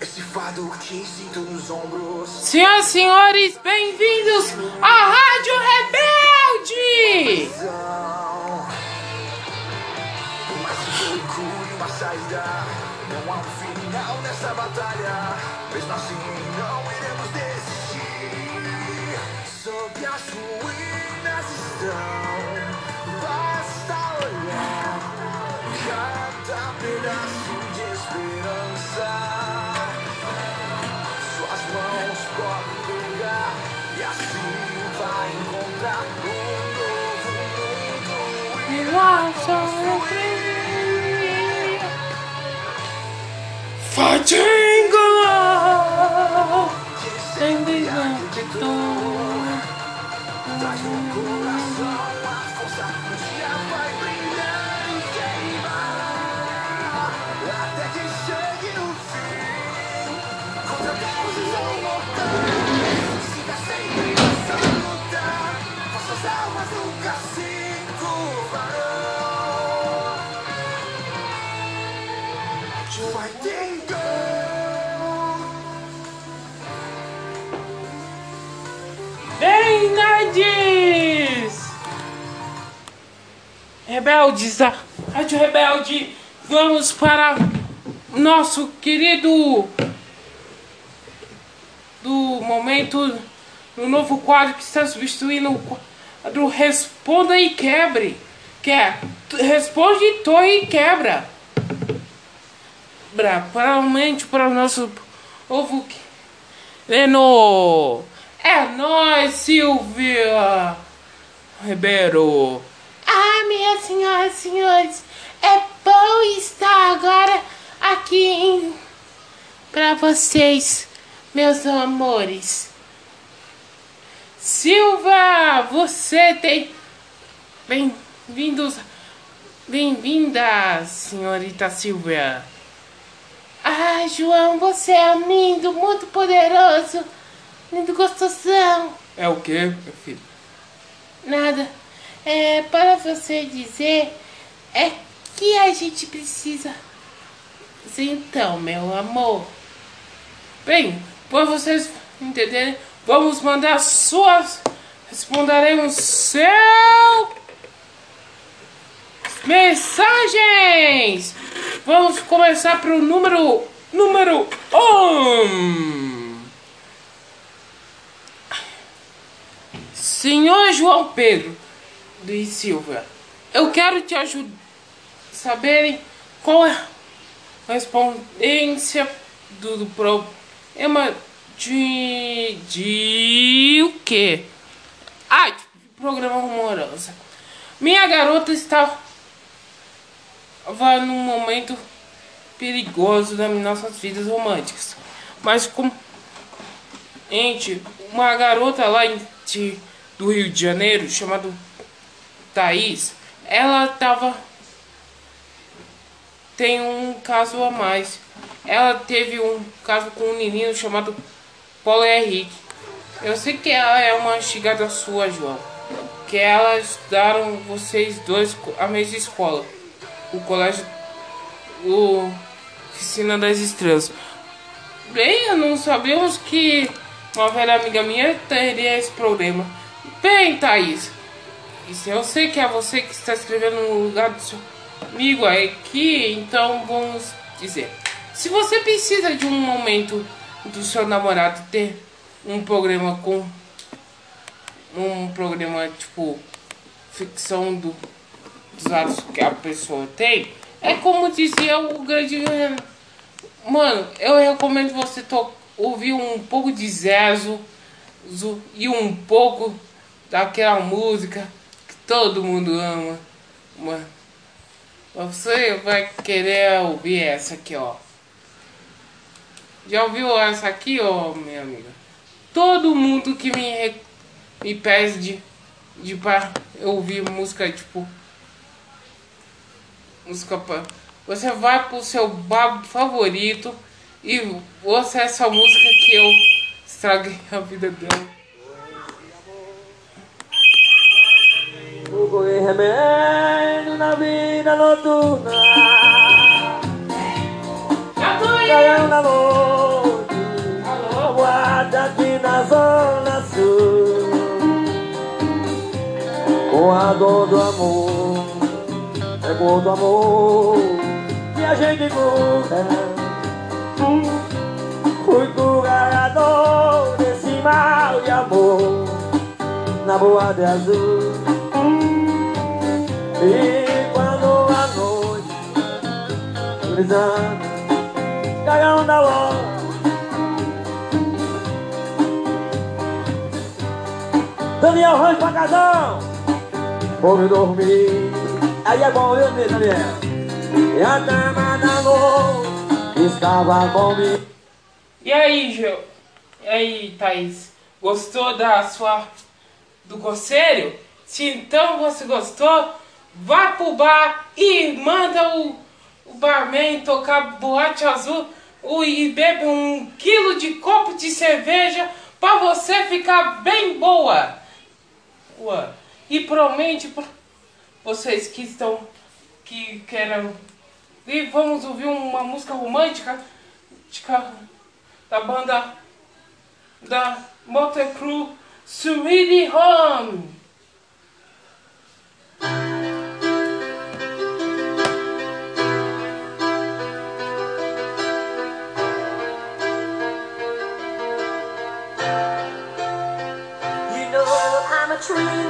Esse fado que sinto nos ombros. Senhoras e senhores, bem-vindos à Rádio Rebelde! Não há um final nessa batalha. Mesmo assim, não iremos desistir. Sob as ruínas estão. jingle. Sing these Rebeldes da Rádio Rebelde, vamos para nosso querido do momento no novo quadro que está substituindo o quadro Responda e Quebre, que é Responde, Torre e Quebra. Bra, Provavelmente para o nosso povo que Leno! É nóis, Silvia! Ribeiro! Senhoras e senhores, é bom estar agora aqui em... para vocês, meus amores. Silva, você tem. Bem-vindos. Bem-vinda, senhorita Silvia. Ah, João, você é lindo, muito poderoso. Lindo gostosão. É o que, meu filho? Nada. É para você dizer é que a gente precisa. Então, meu amor. Bem, para vocês entenderem, vamos mandar suas. Responderemos seu. Mensagens! Vamos começar pro número. Número 1! Um. Senhor João Pedro de Silva, eu quero te ajudar a saberem qual é a respondência do, problema de. de o quê? Ah, de programa amorosa. Minha garota estava num momento perigoso das nossas vidas românticas. Mas com gente, uma garota lá de, do Rio de Janeiro, chamada Thaís, ela tava tem um caso a mais. Ela teve um caso com um menino chamado Paulo Henrique. Eu sei que ela é uma chegada sua, João. Que elas estudaram vocês dois a mesma escola. O colégio. O Oficina das Estrelas. Bem, não sabemos que uma velha amiga minha teria esse problema. Bem, Thaís. Isso eu sei que é você que está escrevendo no lugar do seu amigo aqui, então vamos dizer. Se você precisa de um momento do seu namorado ter um programa com um programa tipo ficção do, dos atos que a pessoa tem, é como dizia o grande mano, eu recomendo você to ouvir um pouco de Zezo e um pouco daquela música todo mundo ama. Mano, você vai querer ouvir essa aqui, ó. Já ouviu essa aqui, ó, minha amiga? Todo mundo que me, me pede de, para ouvir música, tipo. Música pra. Você vai pro seu bar favorito e ouça essa música que eu estraguei a vida dela. procurei remédio na vida noturna. Caiu na noite, guarda aqui na zona sul. Com a dor do amor, é cor do amor que a gente cura. Fui curar a dor desse mal de amor na boa de azul. E quando a noite, brisando, cagão da loja. Daniel Rancho Pacadão Vou me dormir Aí é bom, viu, Daniel? E a dama da luz Estava comigo E aí, Gil? E aí, Thaís? Gostou da sua... Do conselho? Se então você gostou vai pro bar e manda o, o barman tocar boate azul o, e bebe um quilo de copo de cerveja para você ficar bem boa. E promete para vocês que estão, que querem... E vamos ouvir uma música romântica da banda da Motor Crew Sweetie Home. true.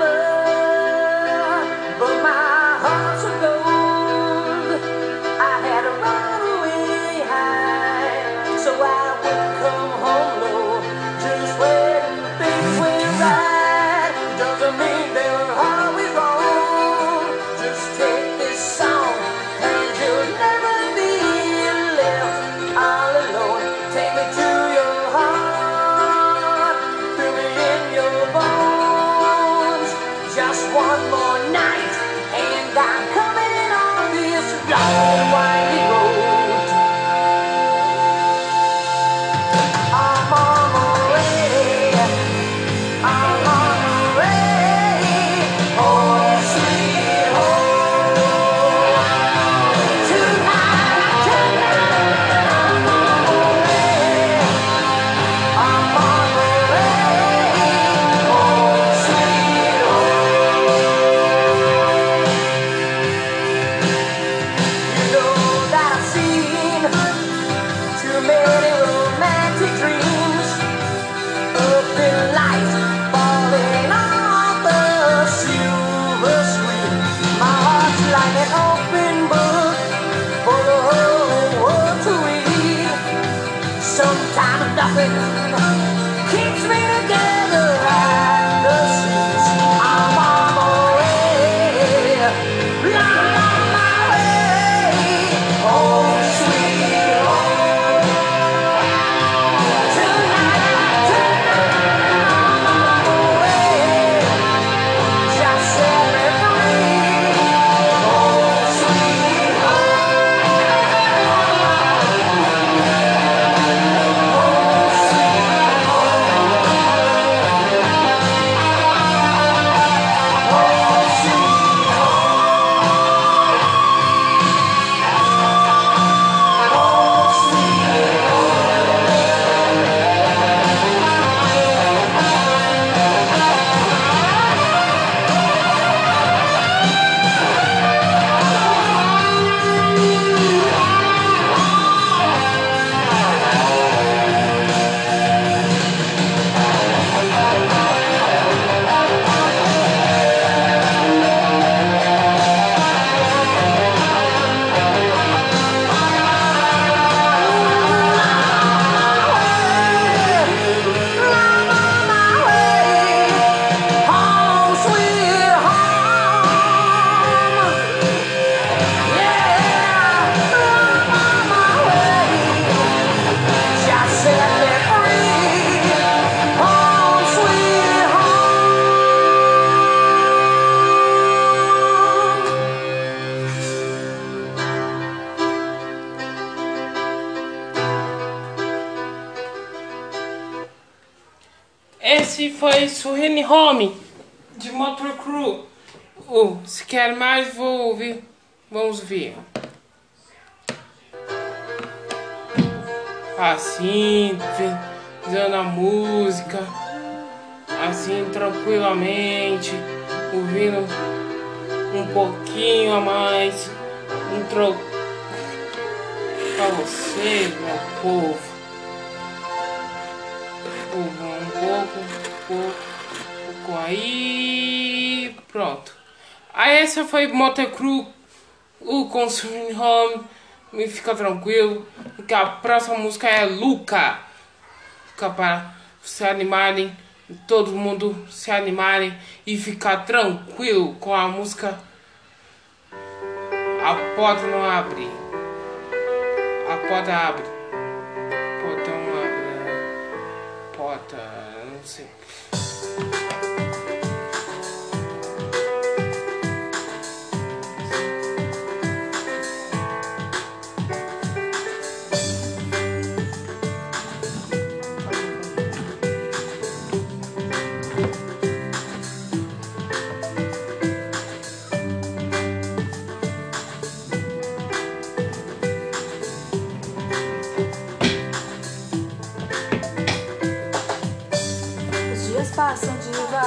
Foi Motocru, o Consuming Home, me fica tranquilo, porque a próxima música é Luca. Fica para se animarem, todo mundo se animarem e ficar tranquilo com a música. A porta não abre. A porta abre.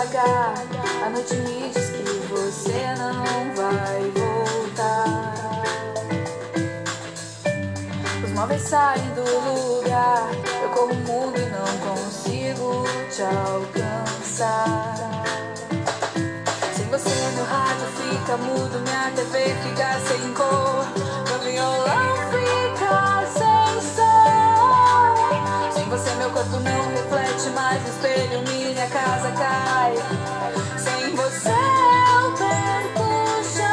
Devagar. A noite me diz que você não vai voltar. Os móveis saem do lugar. Eu corro o mundo e não consigo te alcançar. Sem você, meu rádio fica mudo, minha TV fica sem cor, meu violão fica Sem você, meu corpo não reflete mais no espelho, minha casa cai. Sem você, eu perco o chão.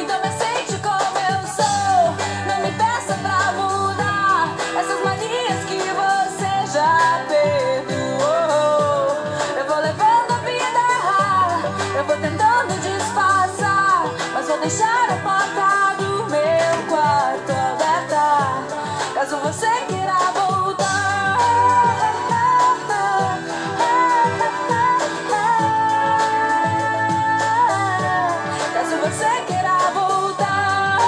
Então me aceite como eu sou, não me peça pra mudar essas manias que você já perdoou. Eu vou levando a vida, eu vou tentando disfarçar, mas vou deixar você queira voltar. Caso você queira voltar.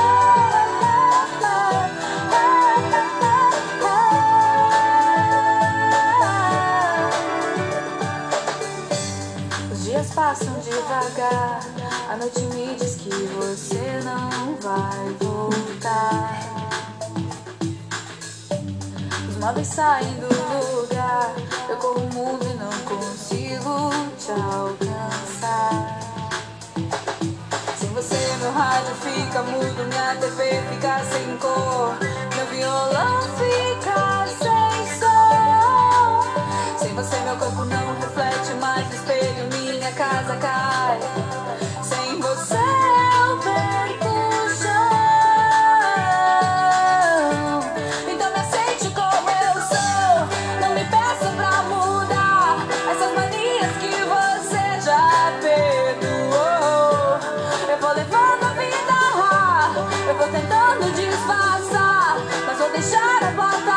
Os dias passam devagar. A noite me diz que você não vai voltar. Móveis saem do lugar. Eu corro o mundo e não consigo te alcançar. Sem você, meu rádio fica mudo, minha TV fica sem cor, meu violão fica sem som. Sem você, meu corpo não reflete mais no espelho, minha casa cai. Sem mas vou deixar a porta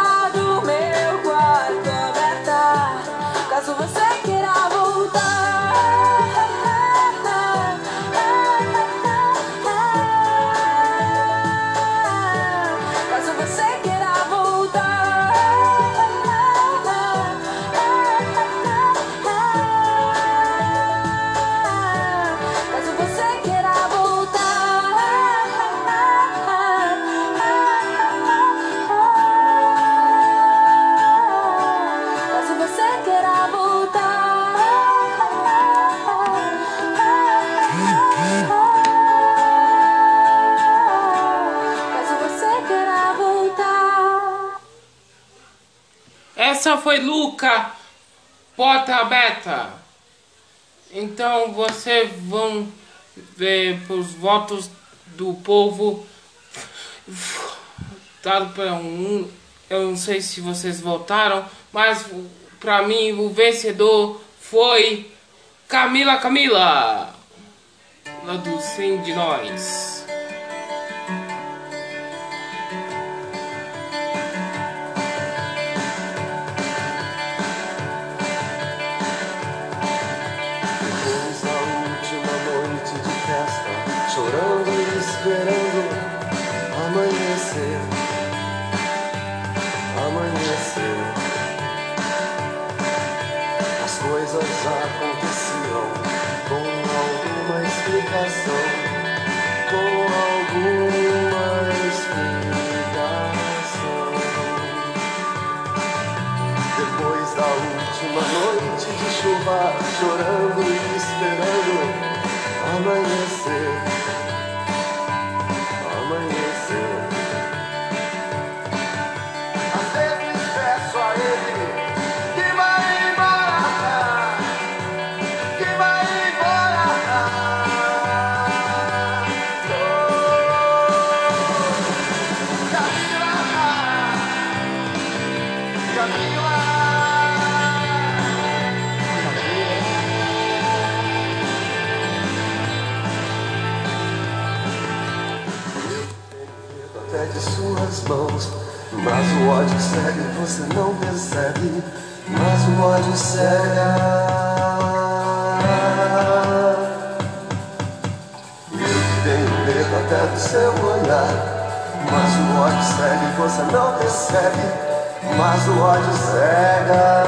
Essa foi Luca, porta aberta. Então vocês vão ver os votos do povo dado para um. Eu não sei se vocês votaram, mas para mim o vencedor foi Camila Camila, lá do Sim de Nós. Até de suas mãos. Mas o ódio segue, você não percebe. Mas o ódio cega. Eu tenho medo até do seu olhar. Mas o ódio segue, você não percebe. Mas o ódio cega.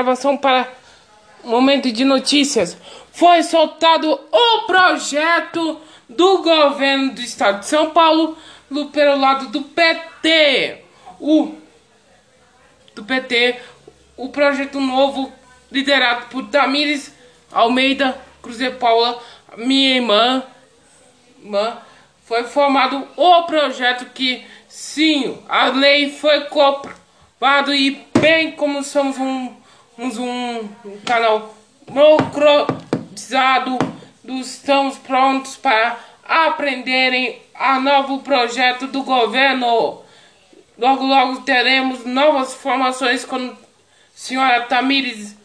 Gravação para momento de notícias. Foi soltado o projeto do governo do estado de São Paulo pelo lado do PT. O do PT, o projeto novo liderado por Tamires Almeida Cruze Paula, minha irmã, irmã, foi formado o projeto que sim, a lei foi comprovado e bem como somos um, um, canal democratizado, estamos prontos para aprenderem a novo projeto do governo. Logo, logo teremos novas informações quando a senhora Tamires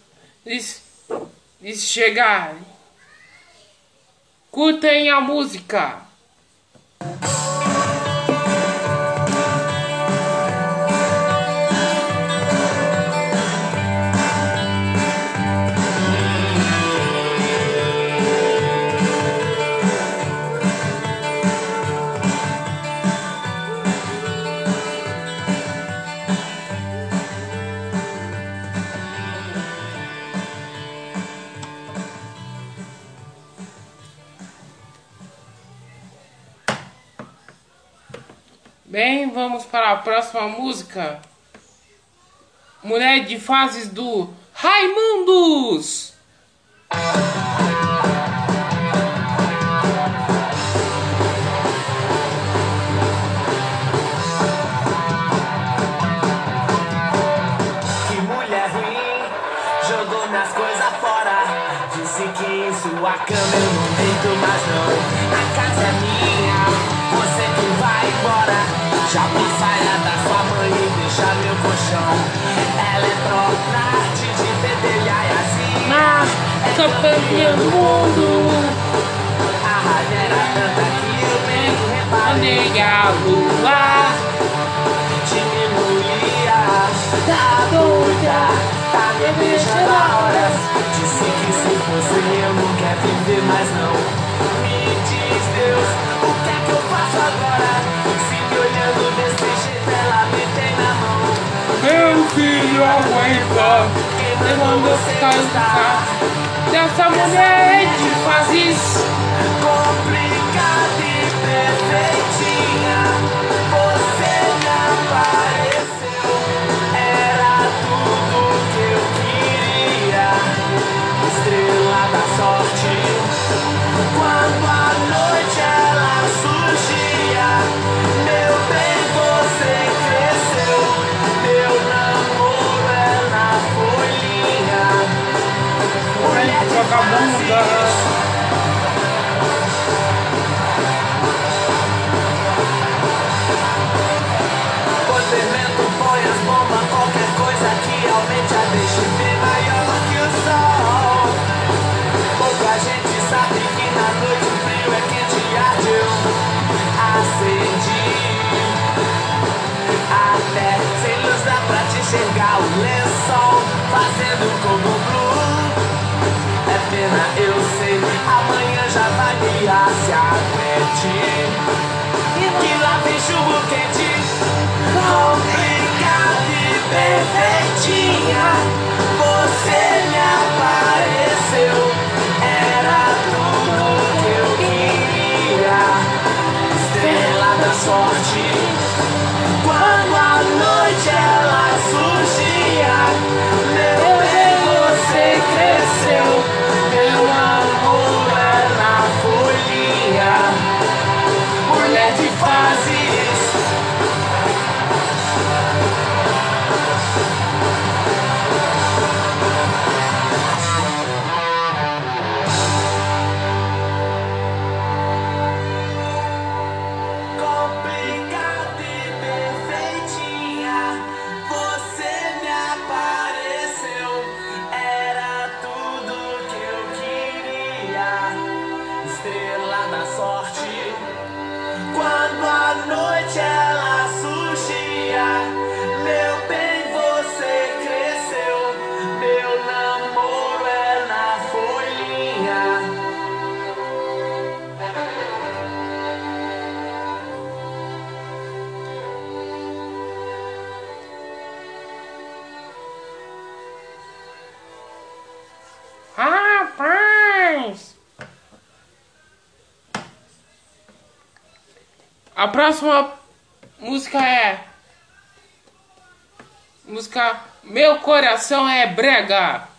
chegar. Curtem a música. Para a próxima música. Mulher de fases do Raimundos. Que mulher ruim jogou minhas coisas fora. Disse que em sua cama eu não Já pus saia da sua mãe e deixa meu colchão. Ela é trote de pedelhar e assim. Na campanha do mundo, A raiva era tanta que eu nem reparei. onde a lua Diminuía, tá doida, tá me beijando a horas. Disse que se fosse eu não quer viver mais não. Me diz Deus, o que é que eu faço agora? Meu filho aguenta, levando eu cantar dessa mulher de fases. Complicada e perfeitinha, enxergar o lençol fazendo como pena, eu sei, amanhã já vai guiar se aguente. Que lá vem chumbo quente, complicada e perfeitinha. Próxima música é. Música Meu Coração é Brega.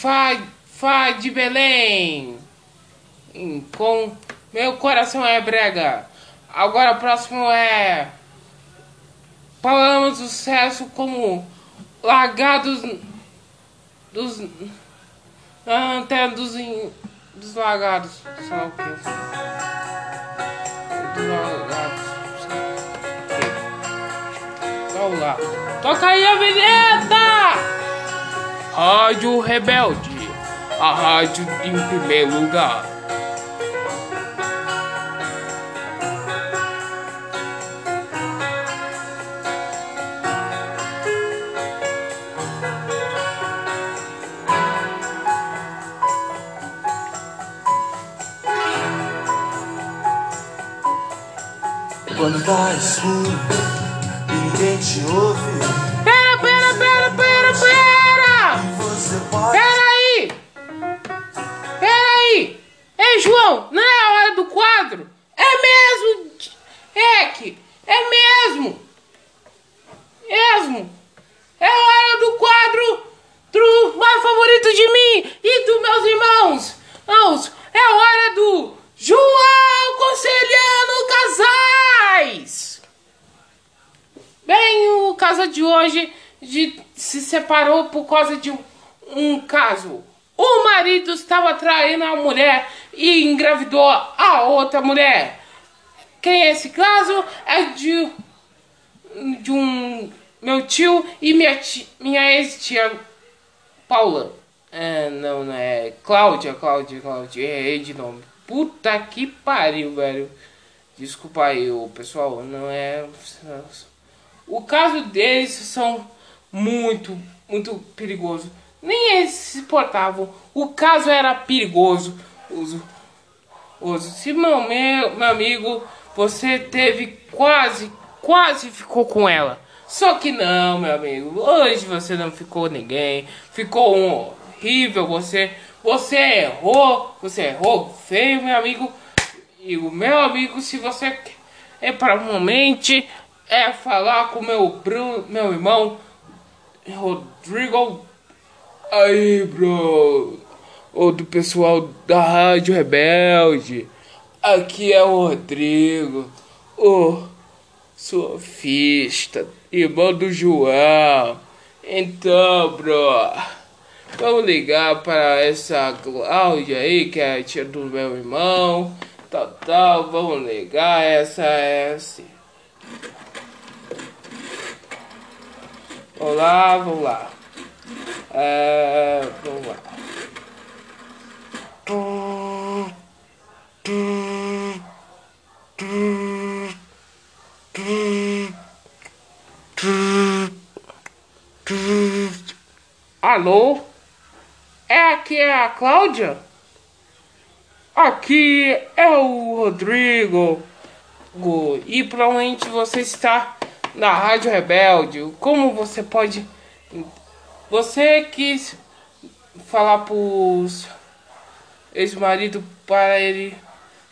Fá, Fá de Belém. Com meu coração é brega. Agora o próximo é. Falamos do sucesso como Lagados dos. Na antena dos, dos lagados. Sei lá o que. Dos lagados. sei lá. Toca aí a vinheta! Rádio Rebelde. A rádio em primeiro lugar. Quando tá escuro, ninguém te ouve. Você pode. Pera aí! Pera aí! Ei, João, não é a hora do quadro? É mesmo, Eck! É mesmo! Mesmo! É hora do quadro do mais favorito de mim e dos meus irmãos! Irmãos, é hora do João Conselhando Casais! Bem, o caso de hoje de- se separou por causa de um, um caso. O marido estava traindo a mulher e engravidou a outra mulher. Quem é esse caso? É de, de um meu tio e minha, ti- minha ex-tia Paula. É, não, não é. Cláudia, Cláudia, Cláudia. Errei de nome. Puta que pariu, velho. Desculpa aí, o pessoal. Não é. O caso deles são muito, muito perigoso. Nem eles se portavam. O caso era perigoso. Os, os, se meu, meu, meu amigo, você teve quase, quase ficou com ela. Só que não, meu amigo. Hoje você não ficou ninguém. Ficou um horrível. Você, você errou. Você errou feio, meu amigo. E o meu amigo, se você é para momento é falar com meu Bruno, meu irmão Rodrigo. Aí, bro. Ou do pessoal da Rádio Rebelde. Aqui é o Rodrigo, o surfista, irmão do João. Então, bro, vamos ligar para essa Cláudia aí, que é a tia do meu irmão. Tal, tal, vamos ligar. Essa é. Olá, vamos lá. É, vamos lá. Alô? É aqui é a Cláudia? Aqui é o Rodrigo. E provavelmente você está na Rádio Rebelde. Como você pode. Você quis falar pros ex-marido para ele.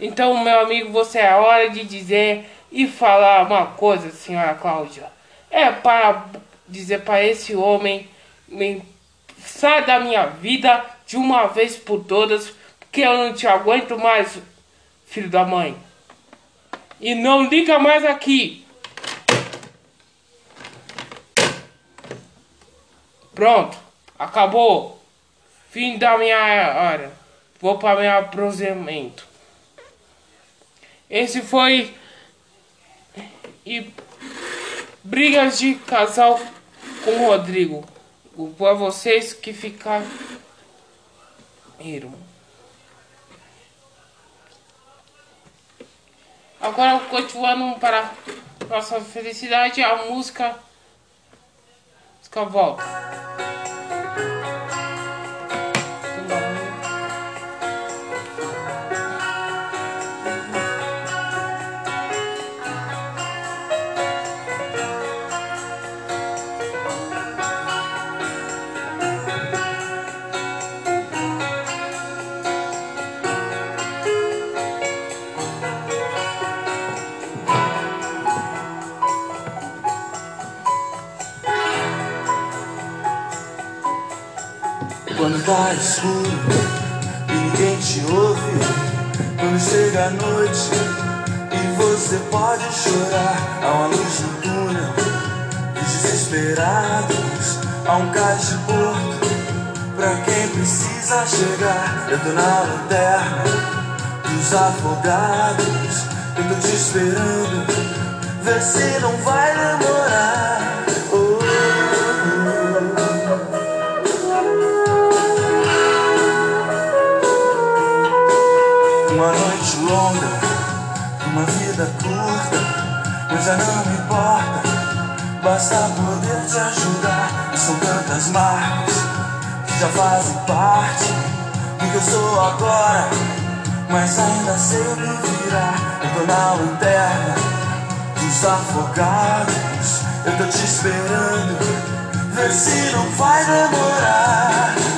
Então, meu amigo, você é hora de dizer e falar uma coisa, senhora Cláudia. É para dizer para esse homem sai da minha vida de uma vez por todas, porque eu não te aguento mais, filho da mãe. E não liga mais aqui. Pronto, acabou. Fim da minha hora. Vou para meu aproximamento. Esse foi e brigas de casal com o Rodrigo. Para vocês que ficaram. Agora continuando para nossa felicidade, a música. Música Quando tá escuro ninguém te ouve. Quando chega a noite e você pode chorar Há uma luz no túnel desesperados Há um cais de porto pra quem precisa chegar. Eu tô na lanterna dos afogados Eu tô te esperando Vê se não vai demorar já não importa. Basta poder te ajudar. E são tantas marcas que já fazem parte do que eu sou agora, mas ainda. Eu tô na lanterna dos afogados. Eu tô te esperando, vê se não vai demorar.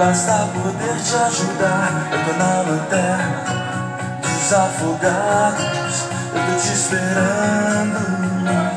Basta poder te ajudar. Eu tô na lanterna dos afogados. Eu tô te esperando.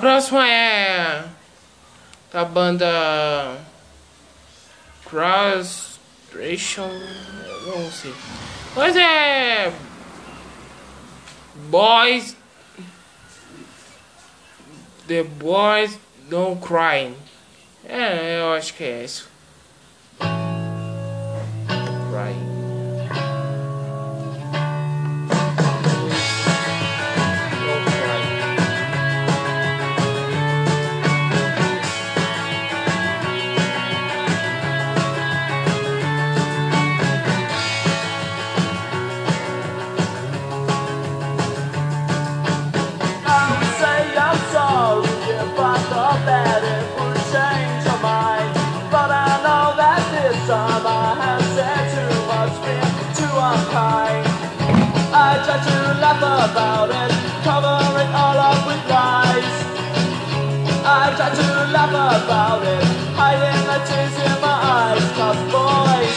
próxima é da banda Frustration, não sei. Mas é Boys The Boys Don't Cry. É, eu acho que é isso. laugh about it. Hiding the tears in my eyes, tough boy.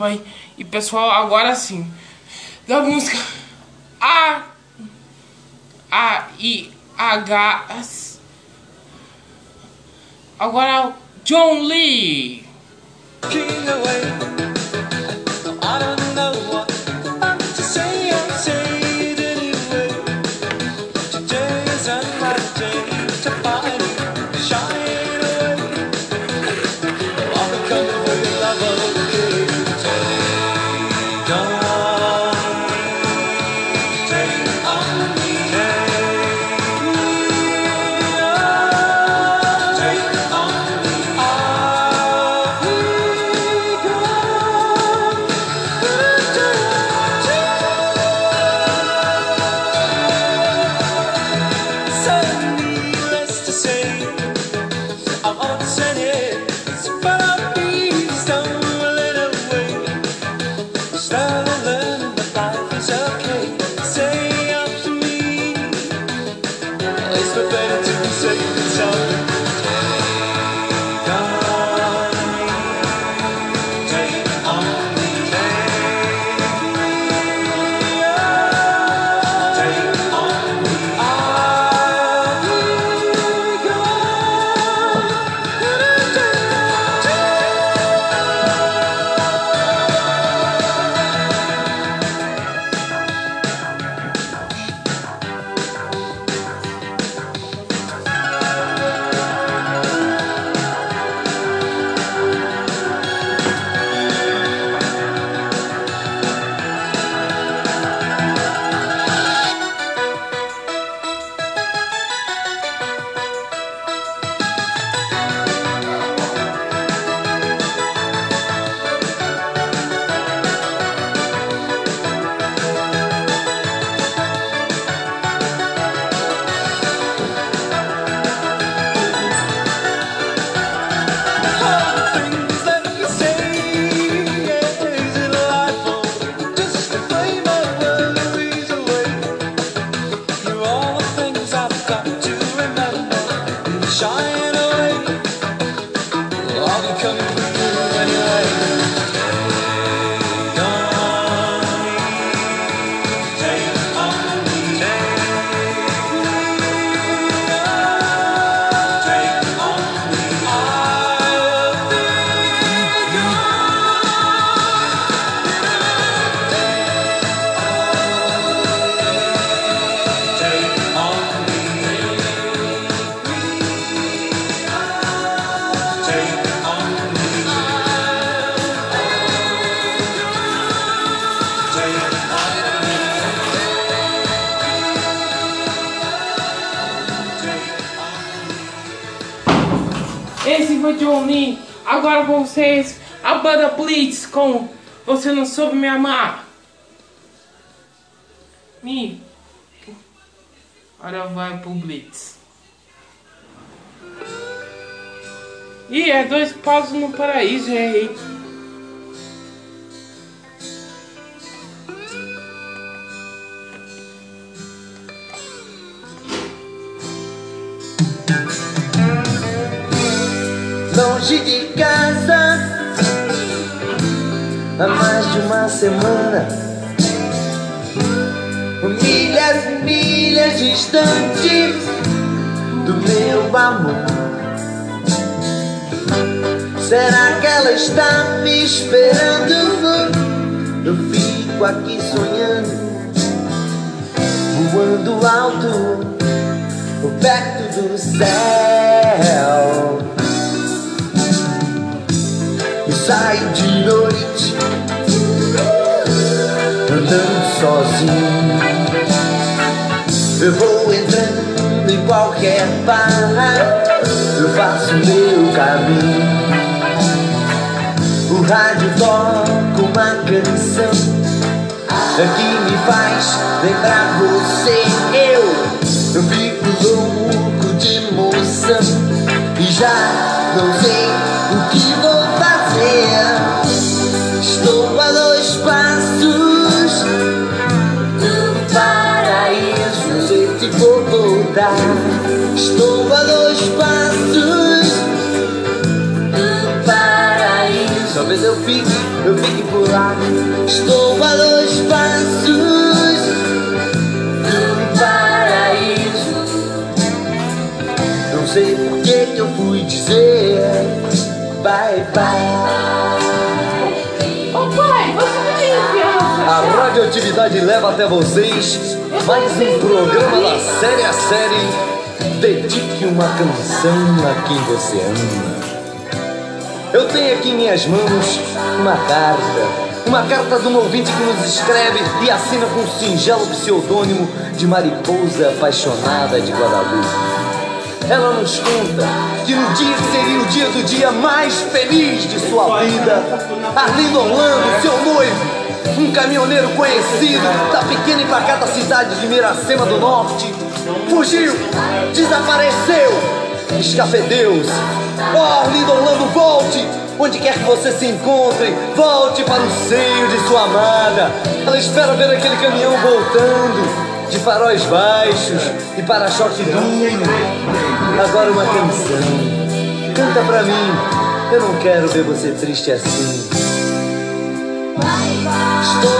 desculpa aí. E pessoal, agora sim. Da música A A I H S. Agora John Lee. Vocês, a banda Blitz com Você Não Soube Me Amar. Me. Agora vai pro Blitz. Ih, é dois passos no paraíso, errei. Longe de casa há mais de uma semana. Milhas e milhas distante do meu amor. Será que ela está me esperando? Eu fico aqui sonhando, voando alto, perto do céu. Saio de noite Andando sozinho. Eu vou entrando em qualquer barra Eu faço meu caminho. O rádio toca uma canção Que me faz lembrar você. Eu, eu fico louco de emoção E já não sei eu por lá. Estou a dois passos do paraíso. Não sei por que que eu fui dizer bye bye. Ô pai, você não é criança. A radioatividade leva até vocês mais um programa da série a série. Dedique uma canção a quem você ama. Eu tenho aqui em minhas mãos uma carta. Uma carta de um ouvinte que nos escreve e assina com o singelo pseudônimo de Mariposa Apaixonada de Guadalupe. Ela nos conta que no dia que seria o dia do dia mais feliz de sua vida, Arlindo Orlando, seu noivo, um caminhoneiro conhecido da pequena e pacata cidade de Miracema do Norte, fugiu, desapareceu, escafedeu-se. Oh, Arlindo Orlando, volte! Onde quer que você se encontre, volte para o seio de sua amada. Ela espera ver aquele caminhão voltando, de faróis baixos e para-choque duro. Agora uma canção. Canta pra mim. Eu não quero ver você triste assim. Estou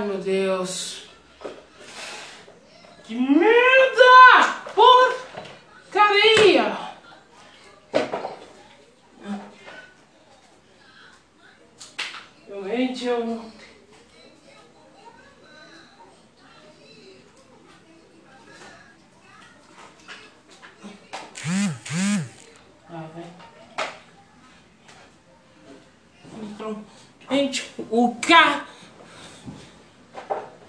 Meu Deus. Que merda! Porcaria! Realmente eu. Então, gente, o carro.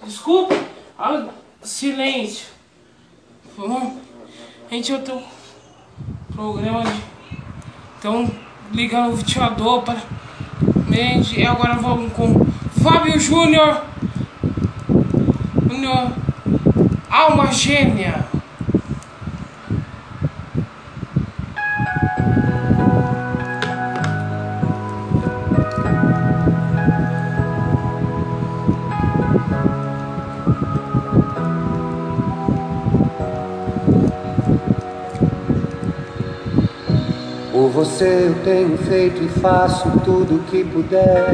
Desculpa. Ah, silêncio. Vamos. Gente, eu tô. Programa de. Então, ligando o ventilador para. Gente, e agora vamos com Fábio Júnior. Júnior. Alma gêmea. Você eu tenho feito e faço tudo o que puder.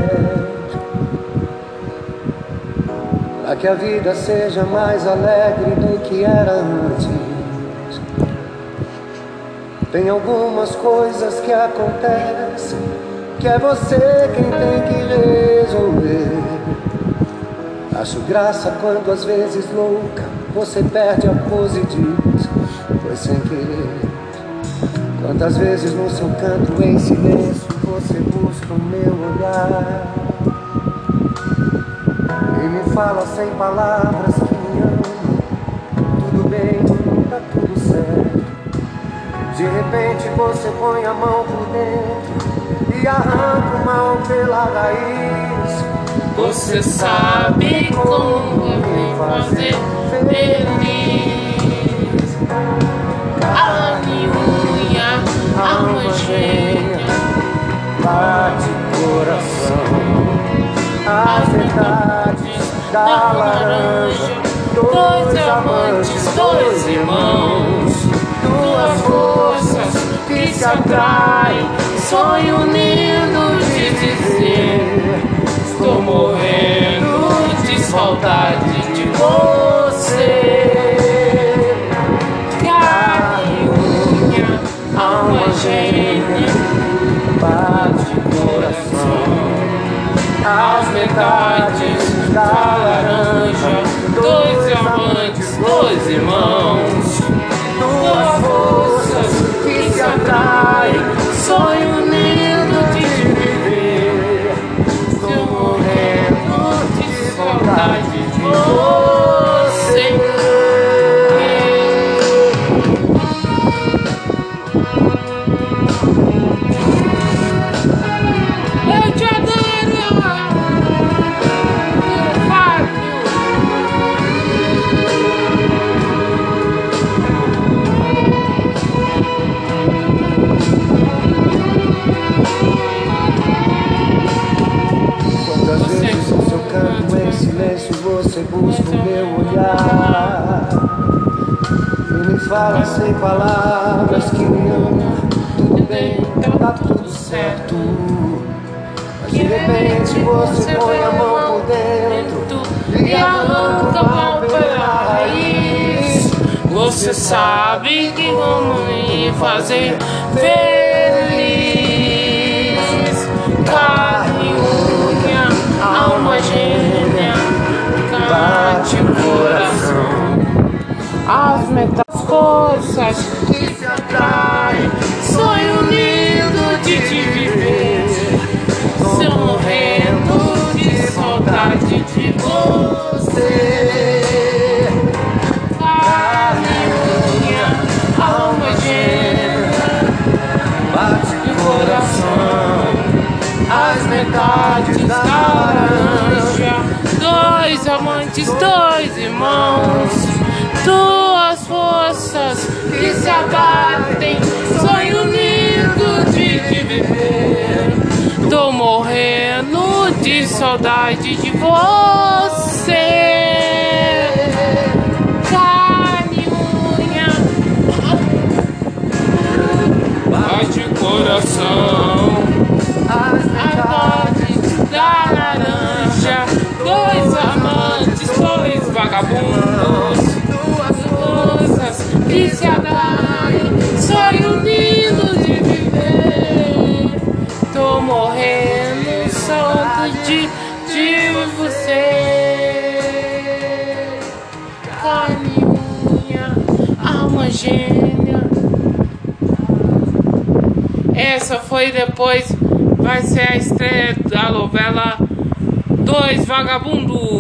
Para que a vida seja mais alegre do que era antes. Tem algumas coisas que acontecem que é você quem tem que resolver. Acho graça quando às vezes louca você perde a pose e diz foi sem querer. Quantas vezes no seu canto em silêncio você busca o meu olhar e me fala sem palavras que me ama. Tudo bem, tá tudo certo. De repente você põe a mão por dentro e arranca o mal pela raiz. Você sabe como me fazer feliz. Unha, gêmea. Bate coração, as metades da laranja, Dois amantes, dois irmãos. Duas forças que se atraem. Sonho lindo de dizer. Estou morrendo de saudade de você. Gêmea. bate coração, As metades da laranja. Dois amantes, dois irmãos. Duas forças que se atraem. Sonho lindo de viver. Estou morrendo de saudade de você. Fala sem palavras que me ama Tudo bem, tá tudo certo Mas de repente você põe a mão por dentro e arranca o mal pela raiz. Você sabe que como me fazer feliz. Carne, unha, alma gêmea, bate o coração. As metas forças que se atraem. Sonho lindo de te viver. Estou morrendo de saudade de você. Carne, unha, alma gêmea, Bate de coração. As metades da laranja. Dois amantes, dois irmãos. Que se abatem. Sonho lindo de te viver. Tô morrendo de saudade de você. Carne, unha, bate coração. as As doses da laranja, dois amantes que se abalem. Sonho lindo de viver. Tô morrendo solto de, de você. Com minha alma gêmea. Essa foi depois. Vai ser a estreia da novela Dois Vagabundos.